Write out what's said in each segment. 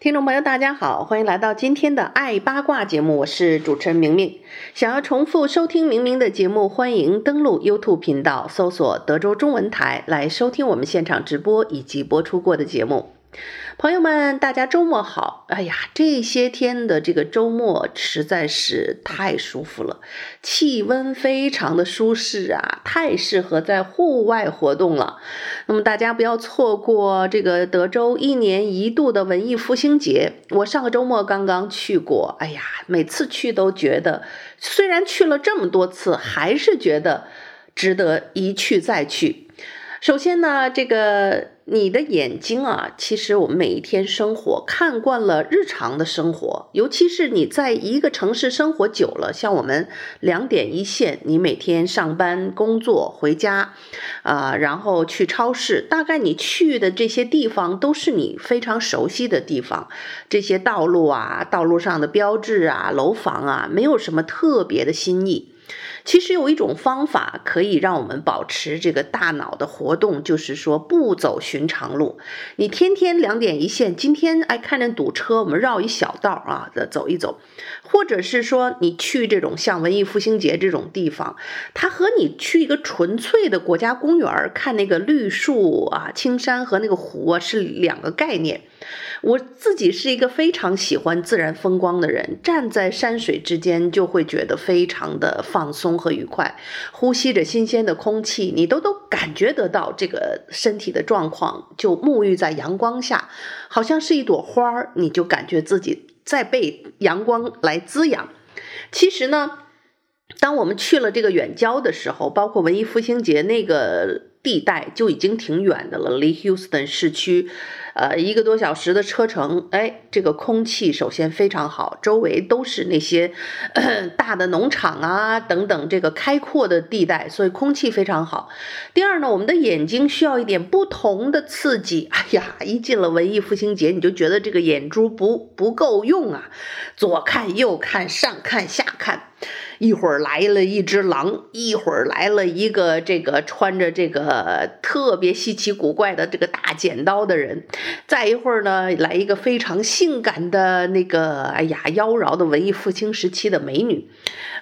听众朋友，大家好，欢迎来到今天的爱八卦节目，我是主持人明明。想要重复收听明明的节目，欢迎登录 YouTube 频道，搜索德州中文台来收听我们现场直播以及播出过的节目。朋友们，大家周末好！哎呀，这些天的这个周末实在是太舒服了，气温非常的舒适啊，太适合在户外活动了。那么大家不要错过这个德州一年一度的文艺复兴节。我上个周末刚刚去过，哎呀，每次去都觉得，虽然去了这么多次，还是觉得值得一去再去。首先呢，这个你的眼睛啊，其实我们每一天生活看惯了日常的生活，尤其是你在一个城市生活久了，像我们两点一线，你每天上班、工作、回家，啊、然后去超市，大概你去的这些地方都是你非常熟悉的地方，这些道路啊，道路上的标志啊，楼房啊，没有什么特别的新意。其实有一种方法可以让我们保持这个大脑的活动，就是说不走寻常路。你天天两点一线，今天哎看见堵车，我们绕一小道啊，走一走。或者是说你去这种像文艺复兴节这种地方，它和你去一个纯粹的国家公园看那个绿树啊、青山和那个湖啊是两个概念。我自己是一个非常喜欢自然风光的人，站在山水之间就会觉得非常的放松和愉快，呼吸着新鲜的空气，你都都感觉得到这个身体的状况，就沐浴在阳光下，好像是一朵花儿，你就感觉自己在被阳光来滋养。其实呢，当我们去了这个远郊的时候，包括文艺复兴节那个地带就已经挺远的了，离休斯顿市区。呃，一个多小时的车程，哎，这个空气首先非常好，周围都是那些 大的农场啊等等，这个开阔的地带，所以空气非常好。第二呢，我们的眼睛需要一点不同的刺激。哎呀，一进了文艺复兴节，你就觉得这个眼珠不不够用啊，左看右看，上看下看。一会儿来了一只狼，一会儿来了一个这个穿着这个特别稀奇古怪的这个大剪刀的人，再一会儿呢，来一个非常性感的那个哎呀妖娆的文艺复兴时期的美女。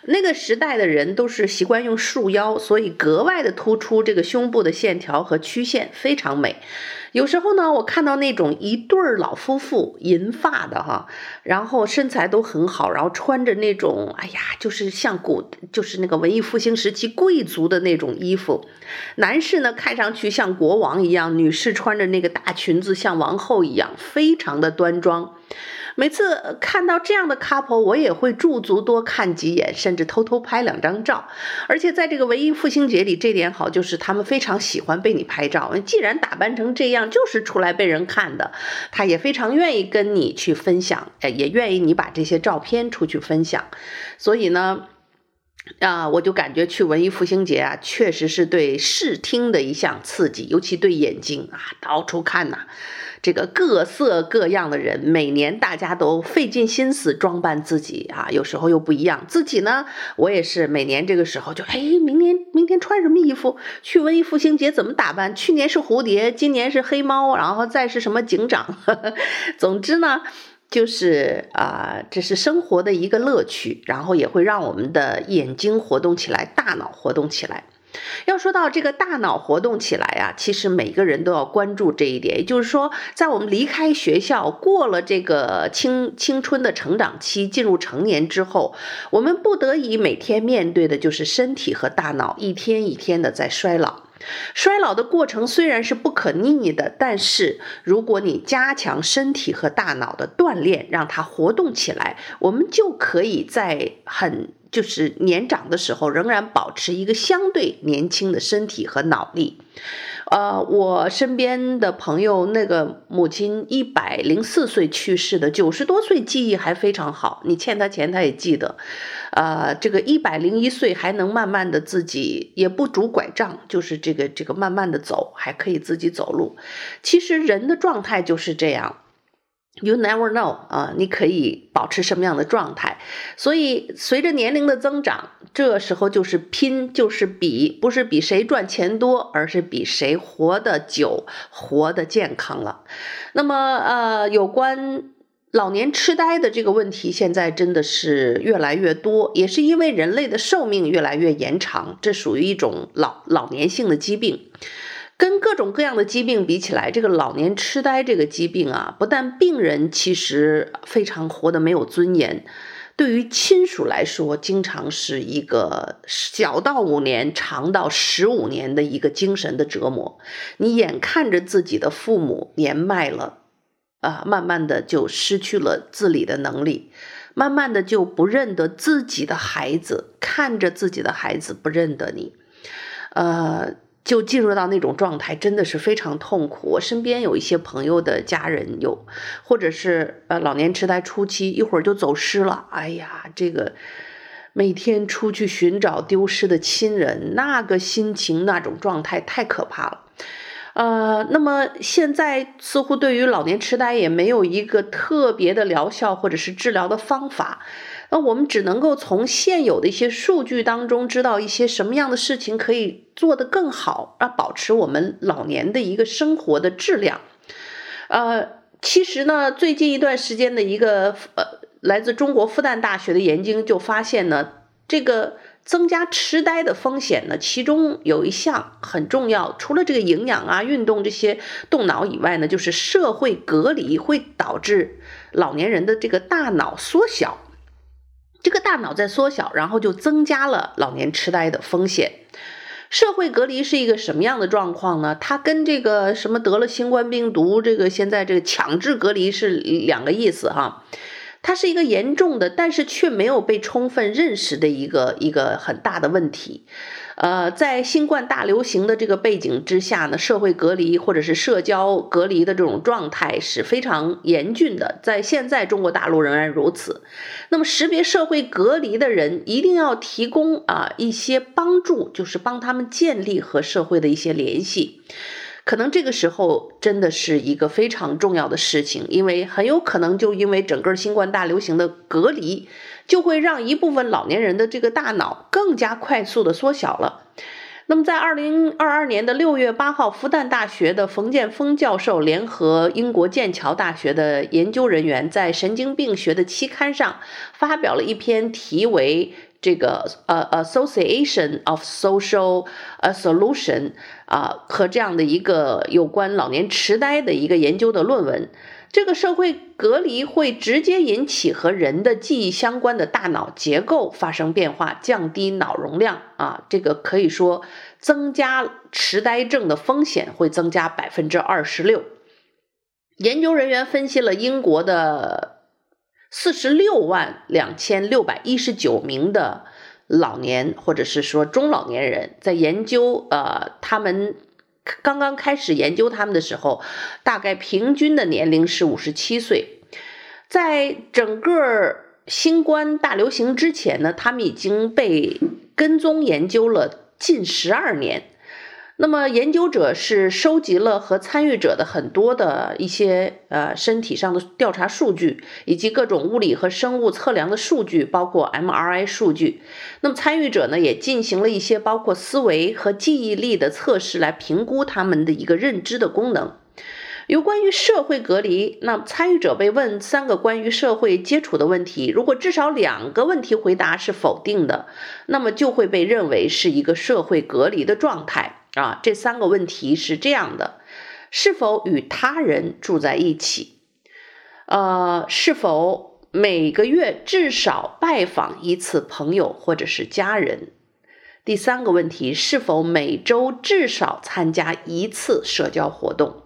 那个时代的人都是习惯用束腰，所以格外的突出这个胸部的线条和曲线，非常美。有时候呢，我看到那种一对儿老夫妇，银发的哈，然后身材都很好，然后穿着那种，哎呀，就是像古，就是那个文艺复兴时期贵族的那种衣服。男士呢，看上去像国王一样，女士穿着那个大裙子，像王后一样，非常的端庄。每次看到这样的 couple，我也会驻足多看几眼，甚至偷偷拍两张照。而且在这个文艺复兴节里，这点好就是他们非常喜欢被你拍照。既然打扮成这样，就是出来被人看的，他也非常愿意跟你去分享，也愿意你把这些照片出去分享。所以呢，啊，我就感觉去文艺复兴节啊，确实是对视听的一项刺激，尤其对眼睛啊，到处看呐、这个各色各样的人，每年大家都费尽心思装扮自己啊，有时候又不一样。自己呢，我也是每年这个时候就，哎，明年明天穿什么衣服？去文艺复兴节怎么打扮？去年是蝴蝶，今年是黑猫，然后再是什么警长？呵呵，总之呢，就是啊、这是生活的一个乐趣，然后也会让我们的眼睛活动起来，大脑活动起来。要说到这个大脑活动起来啊，其实每个人都要关注这一点。也就是说，在我们离开学校，过了这个青青春的成长期，进入成年之后，我们不得已每天面对的就是身体和大脑一天一天的在衰老。衰老的过程虽然是不可逆的，但是如果你加强身体和大脑的锻炼，让它活动起来，我们就可以在很就是年长的时候，仍然保持一个相对年轻的身体和脑力。呃，我身边的朋友，那个母亲一百零四岁去世的，九十多岁记忆还非常好。你欠他钱，他也记得。呃，这个一百零一岁还能慢慢的自己，也不拄拐杖，就是这个这个慢慢的走，还可以自己走路。其实人的状态就是这样。You never know 啊，你可以保持什么样的状态？所以随着年龄的增长，这时候就是拼，就是比，不是比谁赚钱多，而是比谁活得久、活得健康了。那么，呃，有关老年痴呆的这个问题，现在真的是越来越多，也是因为人类的寿命越来越延长，这属于一种老老年性的疾病。跟各种各样的疾病比起来，这个老年痴呆这个疾病啊，不但病人其实非常活得没有尊严，对于亲属来说，经常是一个小到五年，长到十五年的一个精神的折磨。你眼看着自己的父母年迈了，啊，慢慢的就失去了自理的能力，慢慢的就不认得自己的孩子，看着自己的孩子不认得你，呃。就进入到那种状态，真的是非常痛苦。我身边有一些朋友的家人有，或者是呃老年痴呆初期，一会儿就走失了。哎呀，这个每天出去寻找丢失的亲人，那个心情、那种状态太可怕了。呃，那么现在似乎对于老年痴呆也没有一个特别的疗效或者是治疗的方法。那我们只能够从现有的一些数据当中知道一些什么样的事情可以做得更好，啊，保持我们老年的一个生活的质量。呃，其实呢，最近一段时间的一个呃来自中国复旦大学的研究就发现呢，这个增加痴呆的风险呢，其中有一项很重要，除了这个营养啊、运动这些动脑以外呢，就是社会隔离会导致老年人的这个大脑缩小。这个大脑在缩小，然后就增加了老年痴呆的风险。社会隔离是一个什么样的状况呢？它跟这个什么得了新冠病毒，这个现在这个强制隔离是两个意思哈。它是一个严重的，但是却没有被充分认识的一个一个很大的问题。呃，在新冠大流行的这个背景之下呢，社会隔离或者是社交隔离的这种状态是非常严峻的，在现在中国大陆仍然如此。那么，识别社会隔离的人一定要提供啊一些帮助，就是帮他们建立和社会的一些联系。可能这个时候真的是一个非常重要的事情，因为很有可能就因为整个新冠大流行的隔离。就会让一部分老年人的这个大脑更加快速的缩小了。那么，在二零二二年的六月八号，复旦大学的冯建峰教授联合英国剑桥大学的研究人员，在神经病学的期刊上发表了一篇题为“这个呃 Association of Social A Solution” 啊和这样的一个有关老年痴呆的一个研究的论文。这个社会隔离会直接引起和人的记忆相关的大脑结构发生变化，降低脑容量啊，这个可以说增加痴呆症的风险会增加百分之二十六。研究人员分析了英国的四十六万两千六百一十九名的老年或者是说中老年人，在研究呃他们。刚刚开始研究他们的时候，大概平均的年龄是五十七岁。在整个新冠大流行之前呢，他们已经被跟踪研究了近十二年。那么，研究者是收集了和参与者的很多的一些呃身体上的调查数据，以及各种物理和生物测量的数据，包括 MRI 数据。那么，参与者呢也进行了一些包括思维和记忆力的测试，来评估他们的一个认知的功能。有关于社会隔离，那参与者被问三个关于社会接触的问题，如果至少两个问题回答是否定的，那么就会被认为是一个社会隔离的状态。啊，这三个问题是这样的：是否与他人住在一起？呃，是否每个月至少拜访一次朋友或者是家人？第三个问题，是否每周至少参加一次社交活动？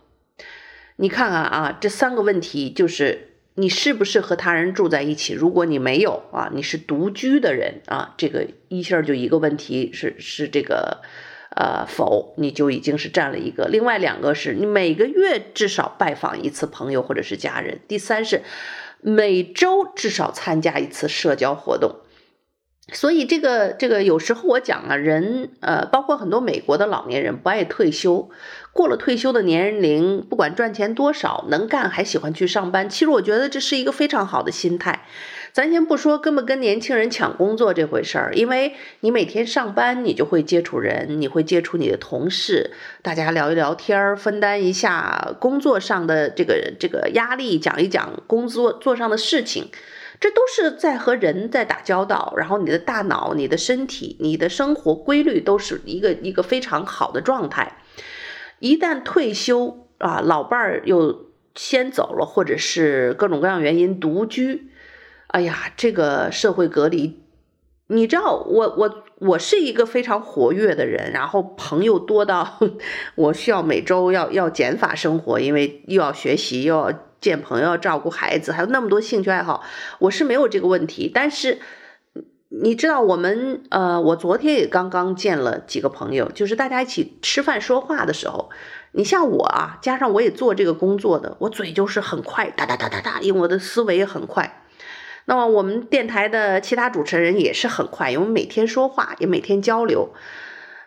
你看看啊，这三个问题就是你是不是和他人住在一起？如果你没有啊，你是独居的人啊，这个一下就一个问题是是这个呃否，你就已经是占了一个。另外两个是你每个月至少拜访一次朋友或者是家人。第三是每周至少参加一次社交活动。所以这个这个有时候我讲啊，人呃，包括很多美国的老年人不爱退休，过了退休的年龄，不管赚钱多少，能干还喜欢去上班。其实我觉得这是一个非常好的心态。咱先不说跟不跟年轻人抢工作这回事儿，因为你每天上班，你就会接触人，你会接触你的同事，大家聊一聊天儿，分担一下工作上的这个这个压力，讲一讲工作做上的事情。这都是在和人在打交道，然后你的大脑、你的身体、你的生活规律都是一个一个非常好的状态。一旦退休啊，老伴儿又先走了，或者是各种各样原因独居，哎呀，这个社会隔离，你知道，我我我是一个非常活跃的人，然后朋友多到我需要每周要要减法生活，因为又要学习又要。见朋友、照顾孩子，还有那么多兴趣爱好，我是没有这个问题。但是你知道，我们呃，我昨天也刚刚见了几个朋友，就是大家一起吃饭说话的时候，你像我啊，加上我也做这个工作的，我嘴就是很快，哒哒哒哒哒，因为我的思维也很快。那么我们电台的其他主持人也是很快，因为每天说话，也每天交流。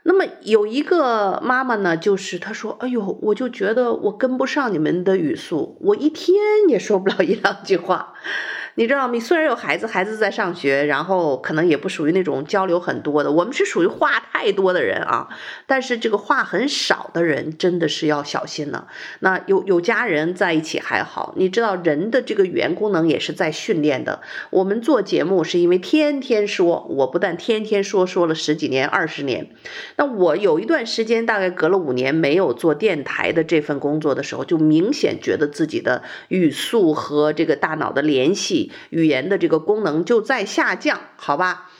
那么有一个妈妈呢，就是她说：“哎呦，我就觉得我跟不上你们的语速，我一天也说不了一两句话。”你知道吗？虽然有孩子，孩子在上学，然后可能也不属于那种交流很多的，我们是属于话太多的人啊。但是这个话很少的人，真的是要小心了。那有有家人在一起还好，你知道人的这个语言功能也是在训练的。我们做节目是因为天天说，我不但天天说，说了十几年、二十年。那我有一段时间，大概隔了五年没有做电台的这份工作的时候，就明显觉得自己的语速和这个大脑的联系。语言的这个功能就在下降，好吧？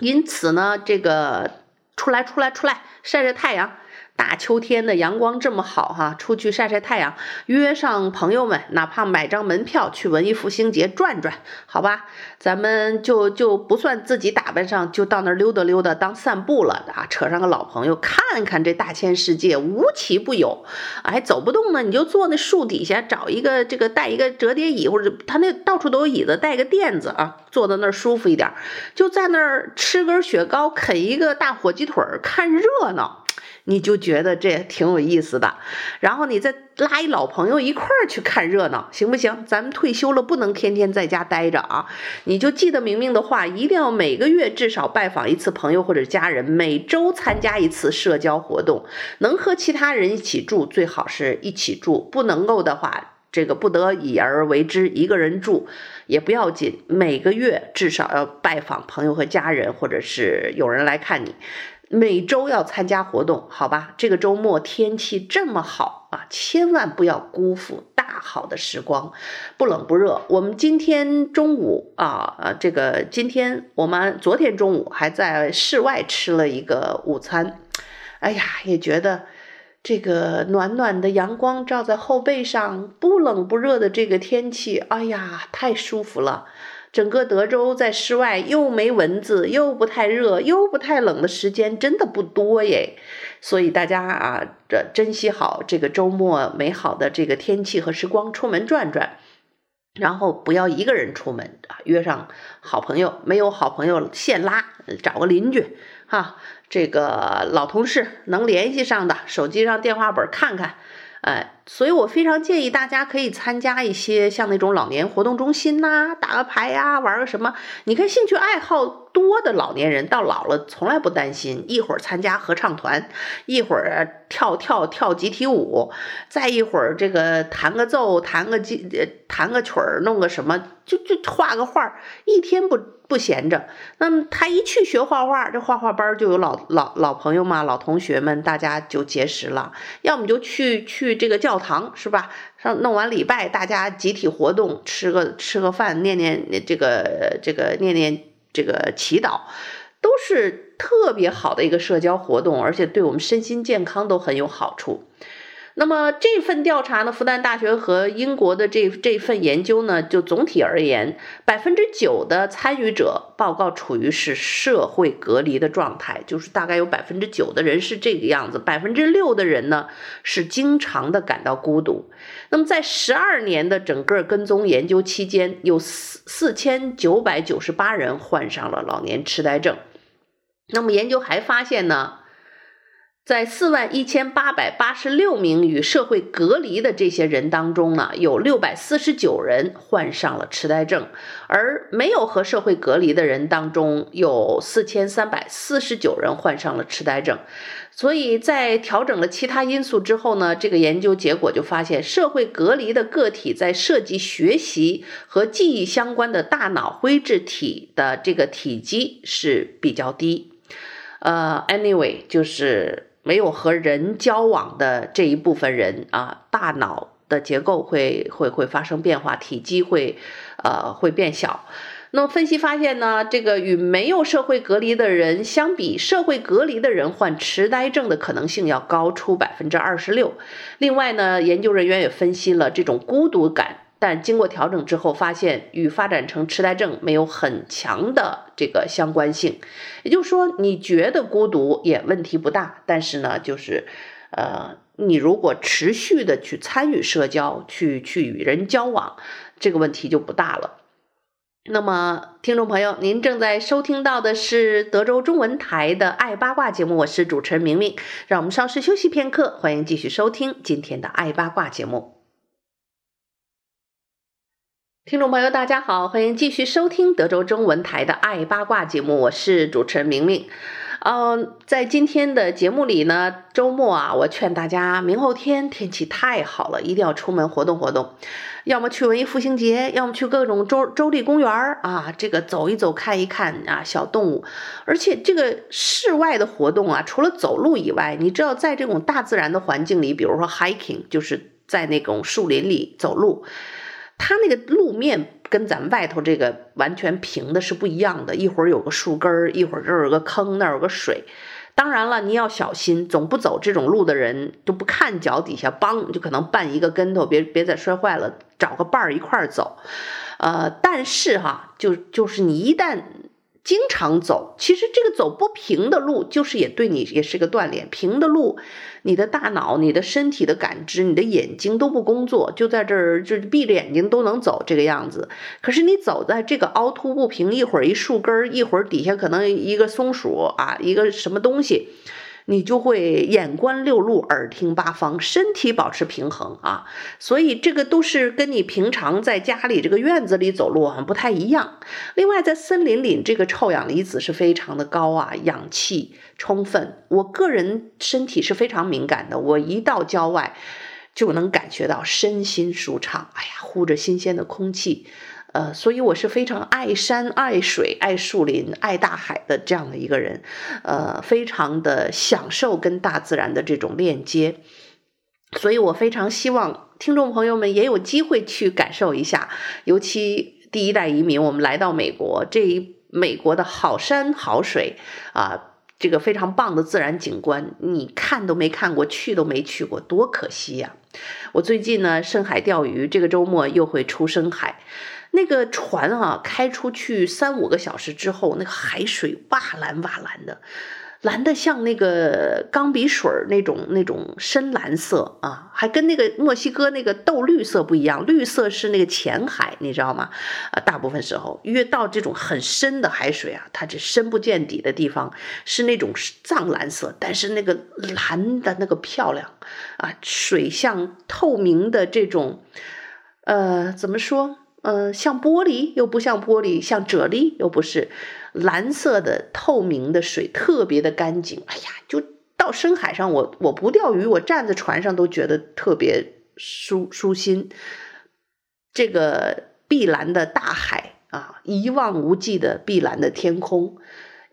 因此呢，这个出来出来出来晒晒太阳。大秋天的阳光这么好哈，出去晒晒太阳，约上朋友们，哪怕买张门票去文艺复兴节转转，好吧？咱们就就不算自己打扮上，就到那儿溜达溜达当散步了啊！扯上个老朋友，看看这大千世界，无奇不有。哎，走不动呢，你就坐那树底下，找一个这个带一个折叠椅，或者他那到处都有椅子，带个垫子啊，坐在那儿舒服一点，就在那儿吃根雪糕，啃一个大火鸡腿儿，看热闹。你就觉得这挺有意思的，然后你再拉一老朋友一块儿去看热闹，行不行？咱们退休了不能天天在家待着啊！你就记得明明的话，一定要每个月至少拜访一次朋友或者家人，每周参加一次社交活动，能和其他人一起住最好是一起住，不能够的话，这个不得已而为之，一个人住也不要紧，每个月至少要拜访朋友和家人，或者是有人来看你。每周要参加活动，好吧？这个周末天气这么好啊，千万不要辜负大好的时光。不冷不热，我们今天中午啊，这个今天我们昨天中午还在室外吃了一个午餐。哎呀，也觉得这个暖暖的阳光照在后背上，不冷不热的这个天气，哎呀，太舒服了。整个德州在室外又没蚊子，又不太热，又不太冷的时间真的不多耶，所以大家啊，这珍惜好这个周末美好的这个天气和时光，出门转转，然后不要一个人出门啊，约上好朋友，没有好朋友现拉，找个邻居哈，这个老同事能联系上的，手机上电话本看看。哎，所以我非常建议大家可以参加一些像那种老年活动中心呐，打个牌呀，玩个什么。你看兴趣爱好多的老年人到老了从来不担心，一会儿参加合唱团，一会儿跳跳跳集体舞，再一会儿这个弹个奏，弹个机，弹个曲儿，弄个什么，就就画个画，一天不。不闲着，那么他一去学画画，这画画班就有老老老朋友嘛，老同学们，大家就结识了。要么就去去这个教堂，是吧？上弄完礼拜，大家集体活动，吃个吃个饭，念念这个这个念念这个祈祷，都是特别好的一个社交活动，而且对我们身心健康都很有好处。那么这份调查呢，复旦大学和英国的这这份研究呢，就总体而言，百分之九的参与者报告处于是社会隔离的状态，就是大概有百分之九的人是这个样子，百分之六的人呢是经常的感到孤独。那么在十二年的整个跟踪研究期间，有四四千九百九十八人患上了老年痴呆症。那么研究还发现呢，在四万一千八百八十六名与社会隔离的这些人当中呢，有六百四十九人患上了痴呆症，而没有和社会隔离的人当中有四千三百四十九人患上了痴呆症。所以在调整了其他因素之后呢，这个研究结果就发现，社会隔离的个体在涉及学习和记忆相关的大脑灰质体的这个体积是比较低。呃，anyway，就是。没有和人交往的这一部分人啊，大脑的结构会会会发生变化，体积会呃会变小。那么分析发现呢，这个与没有社会隔离的人相比，社会隔离的人患痴呆症的可能性要高出百分之二十六。另外呢，研究人员也分析了这种孤独感。但经过调整之后，发现与发展成痴呆症没有很强的这个相关性。也就是说，你觉得孤独也问题不大，但是呢，就是，呃，你如果持续的去参与社交，去去与人交往，这个问题就不大了。那么，听众朋友，您正在收听到的是德州中文台的《爱八卦》节目，我是主持人明明。让我们稍事休息片刻，欢迎继续收听今天的《爱八卦》节目。听众朋友，大家好，欢迎继续收听德州中文台的《爱八卦》节目，我是主持人明明。嗯，在今天的节目里呢，周末啊，我劝大家，明后天天气太好了，一定要出门活动活动，要么去文艺复兴节，要么去各种州州立公园啊，这个走一走，看一看啊，小动物。而且这个室外的活动啊，除了走路以外，你知道，在这种大自然的环境里，比如说 hiking，就是在那种树林里走路。它那个路面跟咱们外头这个完全平的是不一样的，一会儿有个树根儿，一会儿这儿有个坑，那儿有个水。当然了，你要小心，总不走这种路的人都不看脚底下，梆就可能绊一个跟头，别别再摔坏了，找个伴儿一块儿走。呃，但是哈，就就是你一旦。经常走，其实这个走不平的路，就是也对你也是个锻炼。平的路，你的大脑、你的身体的感知、你的眼睛都不工作，就在这儿就闭着眼睛都能走这个样子。可是你走在这个凹凸不平，一会儿一树根儿，一会儿底下可能一个松鼠啊，一个什么东西。你就会眼观六路，耳听八方，身体保持平衡啊，所以这个都是跟你平常在家里这个院子里走路很不太一样。另外，在森林里，这个臭氧离子是非常的高啊，氧气充分。我个人身体是非常敏感的，我一到郊外就能感觉到身心舒畅。哎呀，呼着新鲜的空气。呃，所以我是非常爱山、爱水、爱树林、爱大海的这样的一个人，呃，非常的享受跟大自然的这种链接，所以我非常希望听众朋友们也有机会去感受一下，尤其第一代移民，我们来到美国，这一美国的好山好水啊，这个非常棒的自然景观，你看都没看过，去都没去过，多可惜呀！我最近呢，深海钓鱼，这个周末又会出深海。那个船啊，开出去三五个小时之后，那个海水哇蓝哇蓝的，蓝的像那个钢笔水那种那种深蓝色啊，还跟那个墨西哥那个豆绿色不一样，绿色是那个浅海，你知道吗？啊，大部分时候越到这种很深的海水啊，它这深不见底的地方是那种藏蓝色，但是那个蓝的那个漂亮啊，水像透明的这种，呃，怎么说？嗯，像玻璃又不像玻璃，像啫喱又不是，蓝色的透明的水特别的干净。哎呀，就到深海上，我我不钓鱼，我站在船上都觉得特别舒舒心。这个碧蓝的大海啊，一望无际的碧蓝的天空，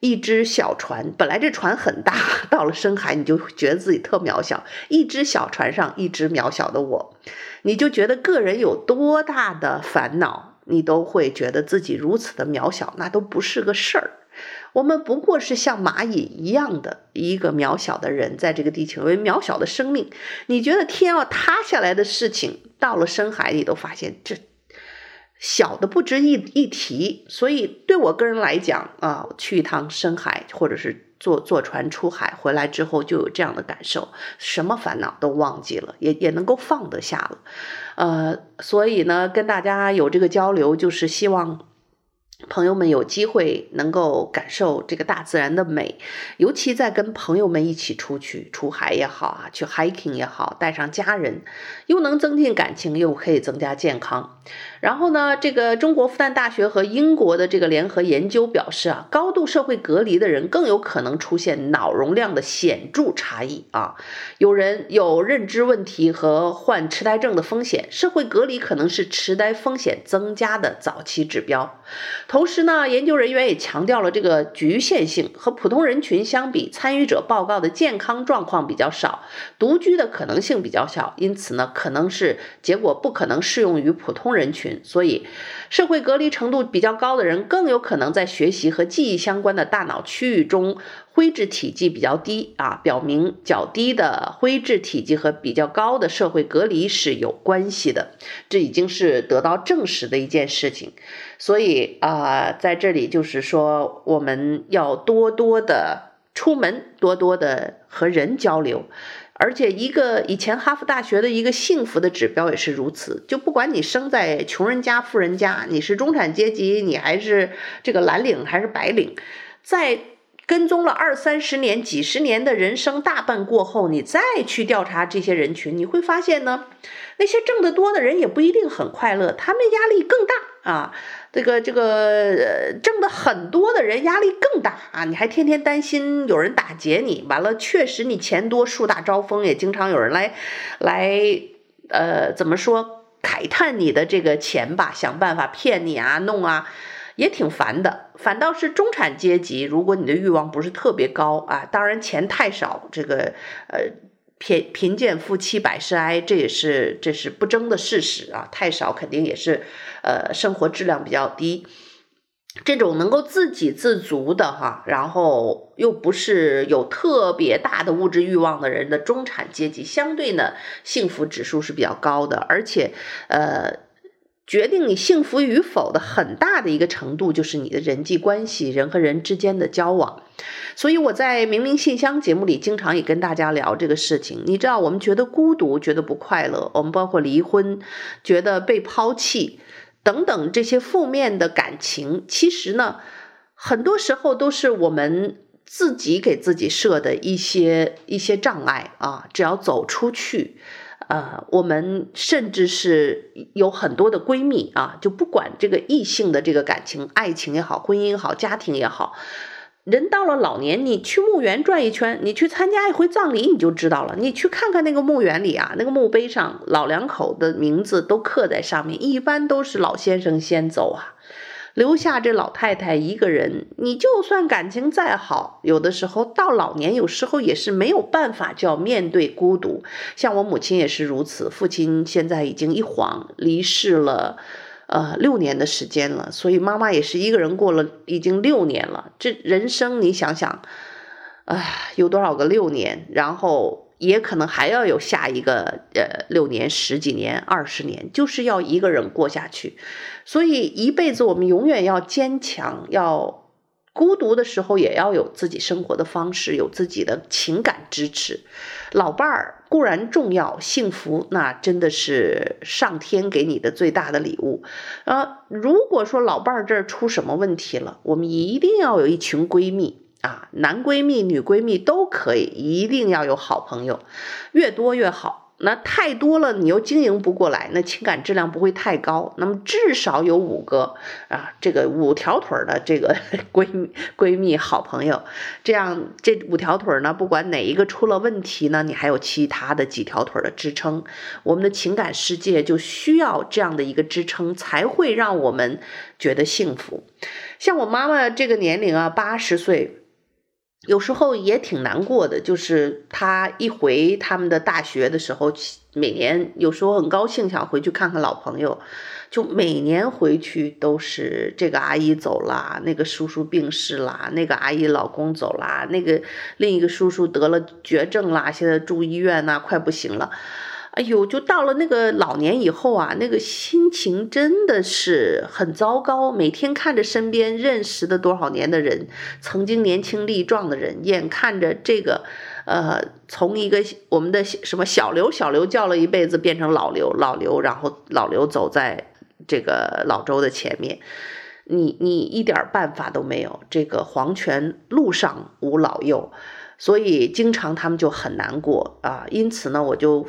一只小船，本来这船很大，到了深海你就觉得自己特渺小。一只小船上，一只渺小的我。你就觉得个人有多大的烦恼，你都会觉得自己如此的渺小，那都不是个事儿。我们不过是像蚂蚁一样的一个渺小的人，在这个地球为渺小的生命。你觉得天要塌下来的事情，到了深海你都发现这小的不值一一提。所以对我个人来讲啊，去一趟深海，或者是坐坐船出海回来之后，就有这样的感受，什么烦恼都忘记了，也也能够放得下了。呃，所以呢，跟大家有这个交流，就是希望。朋友们有机会能够感受这个大自然的美，尤其在跟朋友们一起出去出海也好啊，去 hiking 也好，带上家人，又能增进感情，又可以增加健康。然后呢，这个中国复旦大学和英国的这个联合研究表示啊，高度社会隔离的人更有可能出现脑容量的显著差异啊，有人有认知问题和患痴呆症的风险，社会隔离可能是痴呆风险增加的早期指标。同时呢，研究人员也强调了这个局限性，和普通人群相比，参与者报告的健康状况比较少，独居的可能性比较小，因此呢，可能是结果不可能适用于普通人群。所以，社会隔离程度比较高的人，更有可能在学习和记忆相关的大脑区域中，灰质体积比较低啊，表明较低的灰质体积和比较高的社会隔离是有关系的，这已经是得到证实的一件事情。所以啊、在这里就是说，我们要多多的出门，多多的和人交流。而且，一个以前哈佛大学的一个幸福的指标也是如此。就不管你生在穷人家、富人家，你是中产阶级，你还是这个蓝领还是白领，在跟踪了二三十年、几十年的人生大半过后，你再去调查这些人群，你会发现呢，那些挣得多的人也不一定很快乐，他们压力更大啊。这个这个，挣的很多的人压力更大啊！你还天天担心有人打劫你，完了确实你钱多树大招风，也经常有人来来呃怎么说慨叹你的这个钱吧，想办法骗你啊弄啊，也挺烦的。反倒是中产阶级，如果你的欲望不是特别高啊，当然钱太少，这个呃。贫贫贱夫妻百事哀，这也是这是不争的事实啊。太少肯定也是，呃，生活质量比较低。这种能够自给自足的哈，然后又不是有特别大的物质欲望的人的中产阶级，相对呢，幸福指数是比较高的，而且呃。决定你幸福与否的很大的一个程度，就是你的人际关系，人和人之间的交往。所以我在明明信箱节目里经常也跟大家聊这个事情。你知道，我们觉得孤独，觉得不快乐，我们包括离婚，觉得被抛弃等等这些负面的感情，其实呢，很多时候都是我们自己给自己设的一些一些障碍啊。只要走出去。呃，我们甚至是有很多的闺蜜啊，就不管这个异性的这个感情、爱情也好、婚姻也好、家庭也好，人到了老年，你去墓园转一圈，你去参加一回葬礼，你就知道了。你去看看那个墓园里啊，那个墓碑上老两口的名字都刻在上面，一般都是老先生先走啊。留下这老太太一个人，你就算感情再好，有的时候到老年，有时候也是没有办法，就要面对孤独。像我母亲也是如此，父亲现在已经一晃离世了，呃，六年的时间了，所以妈妈也是一个人过了已经六年了。这人生你想想，唉，有多少个六年？然后。也可能还要有下一个呃六年、十几年、二十年，就是要一个人过下去。所以一辈子我们永远要坚强，要孤独的时候也要有自己生活的方式，有自己的情感支持。老伴儿固然重要，幸福那真的是上天给你的最大的礼物。呃，如果说老伴儿这儿出什么问题了，我们一定要有一群闺蜜。啊，男闺蜜、女闺蜜都可以，一定要有好朋友，越多越好。那太多了，你又经营不过来，那情感质量不会太高。那么至少有五个啊，这个五条腿的这个 闺、闺蜜、好朋友，这样这五条腿呢，不管哪一个出了问题呢，你还有其他的几条腿的支撑。我们的情感世界就需要这样的一个支撑，才会让我们觉得幸福。像我妈妈这个年龄啊，八十岁。有时候也挺难过的，就是他一回他们的大学的时候，每年有时候很高兴想回去看看老朋友，就每年回去都是这个阿姨走啦，那个叔叔病逝啦，那个阿姨老公走啦，那个另一个叔叔得了绝症啦，现在住医院呐，快不行了。哎呦，就到了那个老年以后啊，那个心情真的是很糟糕。每天看着身边认识的多少年的人，曾经年轻力壮的人，眼看着这个，呃，从一个我们的什么小刘，小刘叫了一辈子变成老刘，老刘，然后老刘走在这个老周的前面，你你一点办法都没有。这个黄泉路上无老幼，所以经常他们就很难过啊。因此呢，我就。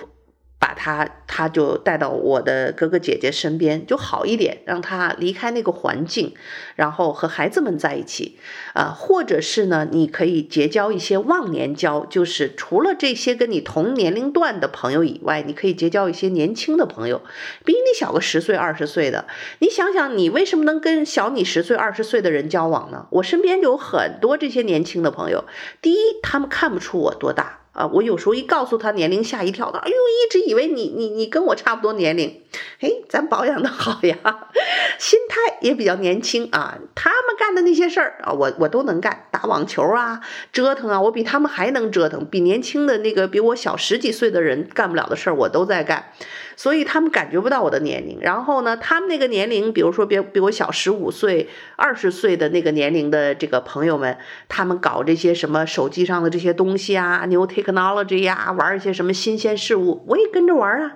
把他，他就带到我的哥哥姐姐身边，就好一点，让他离开那个环境，然后和孩子们在一起，啊、或者是呢，你可以结交一些忘年交，就是除了这些跟你同年龄段的朋友以外，你可以结交一些年轻的朋友，比你小个十岁、二十岁的。你想想，你为什么能跟小你十岁、二十岁的人交往呢？我身边就有很多这些年轻的朋友，第一，他们看不出我多大。啊，我有时候一告诉他年龄，吓一跳的。哎呦，一直以为你你你跟我差不多年龄。嘿，咱保养的好呀，心态也比较年轻啊。他们干的那些事儿啊，我我都能干，打网球啊，折腾啊，我比他们还能折腾，比年轻的那个比我小十几岁的人干不了的事儿，我都在干。所以他们感觉不到我的年龄。然后呢，他们那个年龄，比如说比比我小十五岁、二十岁的那个年龄的这个朋友们，他们搞这些什么手机上的这些东西啊，new technology 呀，玩一些什么新鲜事物，我也跟着玩啊。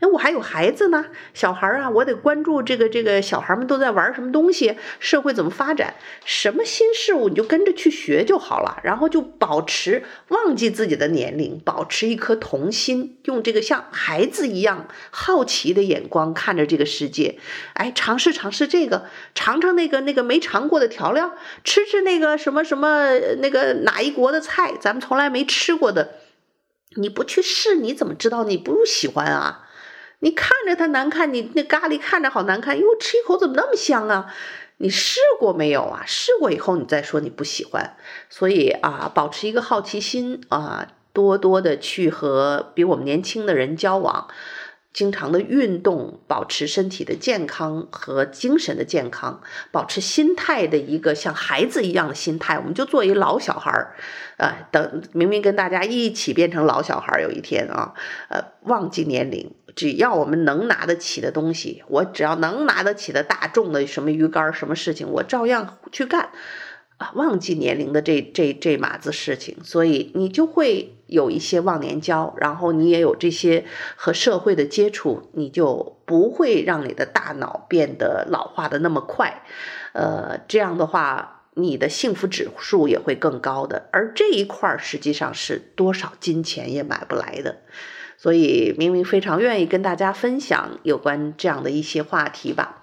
那我还有孩子呢，小孩啊，我得关注这个这个小孩们都在玩什么东西，社会怎么发展，什么新事物你就跟着去学就好了，然后就保持忘记自己的年龄，保持一颗童心，用这个像孩子一样好奇的眼光看着这个世界，哎，尝试尝试这个，尝尝那个那个没尝过的调料，吃吃那个什么什么那个哪一国的菜，咱们从来没吃过的，你不去试，你怎么知道你不喜欢啊？你看着它难看，你那咖喱看着好难看，哟，吃一口怎么那么香啊？你试过没有啊？试过以后你再说你不喜欢。所以啊，保持一个好奇心啊，多多的去和比我们年轻的人交往，经常的运动，保持身体的健康和精神的健康，保持心态的一个像孩子一样的心态，我们就做一老小孩儿啊。等明明跟大家一起变成老小孩儿，有一天啊，呃，忘记年龄。只要我们能拿得起的东西，我只要能拿得起的大众的什么鱼竿，什么事情，我照样去干，啊，忘记年龄的这这这码子事情，所以你就会有一些忘年交，然后你也有这些和社会的接触，你就不会让你的大脑变得老化的那么快，呃，这样的话，你的幸福指数也会更高的，而这一块实际上是多少金钱也买不来的。所以明明非常愿意跟大家分享有关这样的一些话题吧。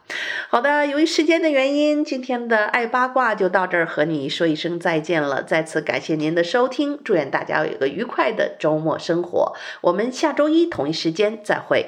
好的，由于时间的原因，今天的爱八卦就到这儿，和你说一声再见了。再次感谢您的收听，祝愿大家有一个愉快的周末生活。我们下周一同一时间再会。